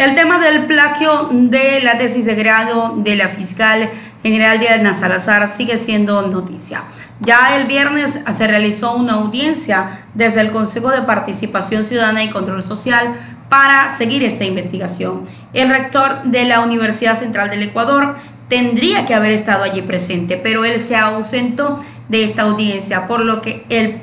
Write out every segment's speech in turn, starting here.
El tema del plagio de la tesis de grado de la fiscal general Diana Salazar sigue siendo noticia. Ya el viernes se realizó una audiencia desde el Consejo de Participación Ciudadana y Control Social para seguir esta investigación. El rector de la Universidad Central del Ecuador tendría que haber estado allí presente, pero él se ausentó de esta audiencia por lo que el,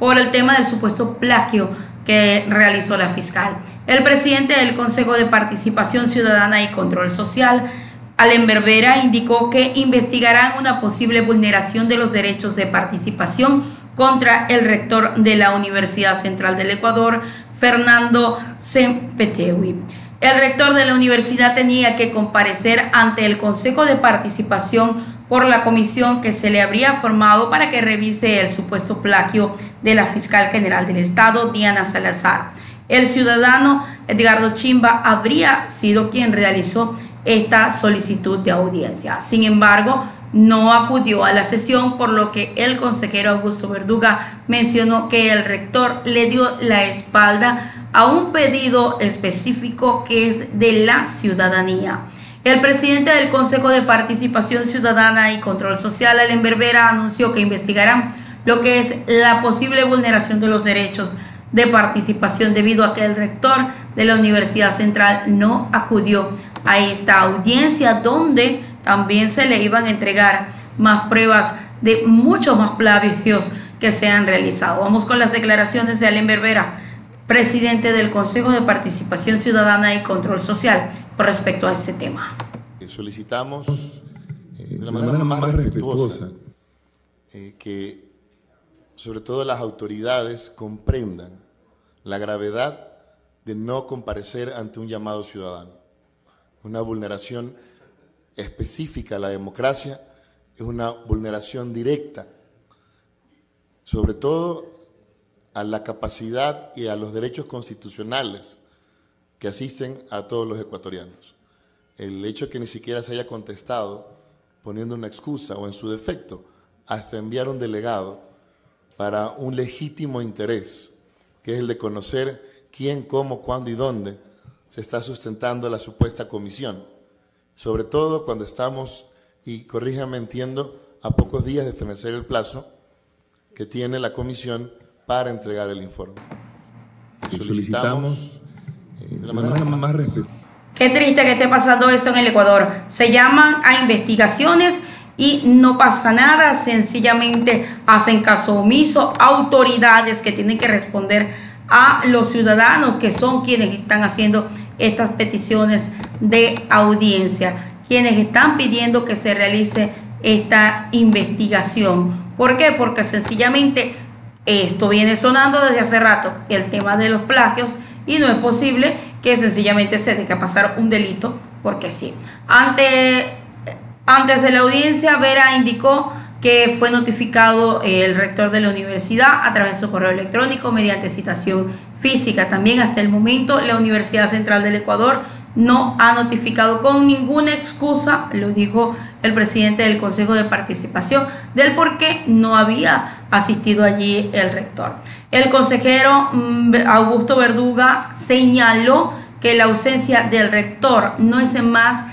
por el tema del supuesto plagio que realizó la fiscal. El presidente del Consejo de Participación Ciudadana y Control Social, Allen Berbera, indicó que investigarán una posible vulneración de los derechos de participación contra el rector de la Universidad Central del Ecuador, Fernando Sempetewi. El rector de la universidad tenía que comparecer ante el Consejo de Participación por la comisión que se le habría formado para que revise el supuesto plagio de la fiscal general del Estado, Diana Salazar. El ciudadano Edgardo Chimba habría sido quien realizó esta solicitud de audiencia. Sin embargo, no acudió a la sesión, por lo que el consejero Augusto Verduga mencionó que el rector le dio la espalda a un pedido específico que es de la ciudadanía. El presidente del Consejo de Participación Ciudadana y Control Social, Allen Berbera, anunció que investigarán lo que es la posible vulneración de los derechos de participación debido a que el rector de la Universidad Central no acudió a esta audiencia donde también se le iban a entregar más pruebas de muchos más plagios que se han realizado. Vamos con las declaraciones de Allen Berbera, presidente del Consejo de Participación Ciudadana y Control Social, con respecto a este tema. Solicitamos eh, de la manera, más, respetuosa eh, que sobre todo las autoridades comprendan la gravedad de no comparecer ante un llamado ciudadano. Una vulneración específica a la democracia es una vulneración directa, sobre todo a la capacidad y a los derechos constitucionales que asisten a todos los ecuatorianos. El hecho de que ni siquiera se haya contestado poniendo una excusa o en su defecto hasta enviar un delegado para un legítimo interés que es el de conocer quién, cómo, cuándo y dónde se está sustentando la supuesta comisión. Sobre todo cuando estamos, y corríjame, entiendo, a pocos días de fenecer el plazo que tiene la comisión para entregar el informe. solicitamos eh, de la manera más respetuosa. Qué triste que esté pasando esto en el Ecuador. Se llaman a investigaciones y no pasa nada, sencillamente hacen caso omiso, autoridades que tienen que responder a los ciudadanos que son quienes están haciendo estas peticiones de audiencia, quienes están pidiendo que se realice esta investigación. ¿Por qué? Porque sencillamente esto viene sonando desde hace rato, el tema de los plagios, y no es posible que sencillamente se deje pasar un delito, porque sí. Ante antes de la audiencia, Vera indicó que fue notificado el rector de la universidad a través de su correo electrónico mediante citación física. También hasta el momento la Universidad Central del Ecuador no ha notificado con ninguna excusa, lo dijo el presidente del Consejo de Participación, del por qué no había asistido allí el rector. El consejero mm, Augusto Verduga señaló que la ausencia del rector no es más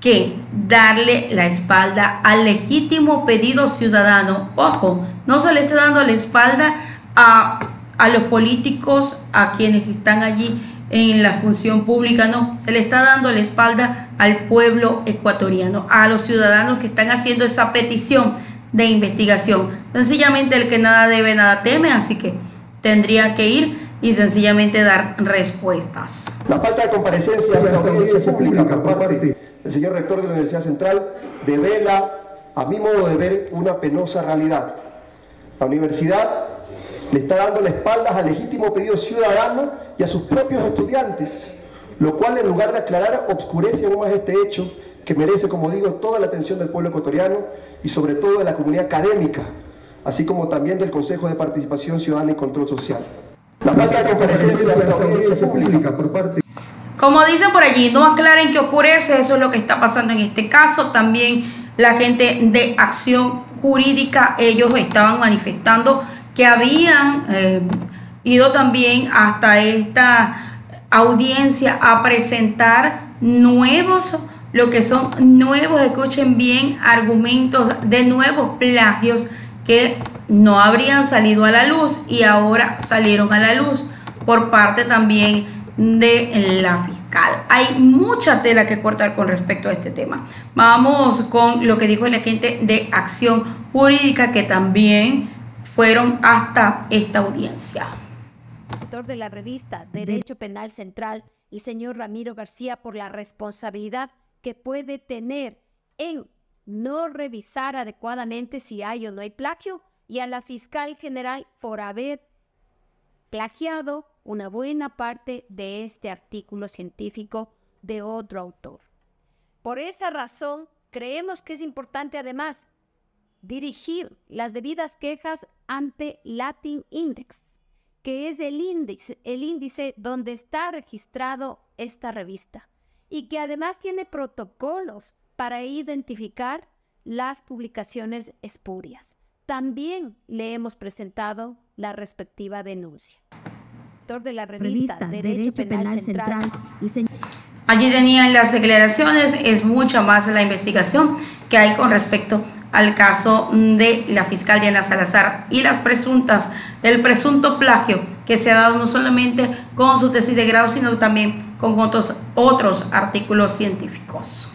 que darle la espalda al legítimo pedido ciudadano. Ojo, no se le está dando la espalda a, a los políticos, a quienes están allí en la función pública, no, se le está dando la espalda al pueblo ecuatoriano, a los ciudadanos que están haciendo esa petición de investigación. Sencillamente el que nada debe, nada teme, así que tendría que ir y sencillamente dar respuestas. La falta de comparecencia de la audiencia pública por parte el señor rector de la Universidad Central devela, a mi modo de ver, una penosa realidad. La universidad le está dando la espalda al legítimo pedido ciudadano y a sus propios estudiantes, lo cual en lugar de aclarar obscurece aún más este hecho que merece, como digo, toda la atención del pueblo ecuatoriano y sobre todo de la comunidad académica, así como también del Consejo de Participación Ciudadana y Control Social. Como dicen por allí, no aclaren qué ocurre, eso es lo que está pasando en este caso. También la gente de acción jurídica, ellos estaban manifestando que habían eh, ido también hasta esta audiencia a presentar nuevos, lo que son nuevos, escuchen bien, argumentos de nuevos plagios que no habrían salido a la luz y ahora salieron a la luz por parte también de la fiscal. Hay mucha tela que cortar con respecto a este tema. Vamos con lo que dijo el agente de acción jurídica que también fueron hasta esta audiencia. Director de la revista Derecho Penal Central, el señor Ramiro García, por la responsabilidad que puede tener en no revisar adecuadamente si hay o no hay plagio y a la fiscal general por haber plagiado una buena parte de este artículo científico de otro autor. Por esa razón, creemos que es importante además dirigir las debidas quejas ante Latin Index, que es el índice, el índice donde está registrado esta revista y que además tiene protocolos para identificar las publicaciones espurias. También le hemos presentado la respectiva denuncia. De la revista, Derecho, Penal, Central, Allí tenían las declaraciones, es mucha más la investigación que hay con respecto al caso de la fiscal Diana Salazar y las presuntas, el presunto plagio que se ha dado no solamente con su tesis de grado, sino también con otros, otros artículos científicos.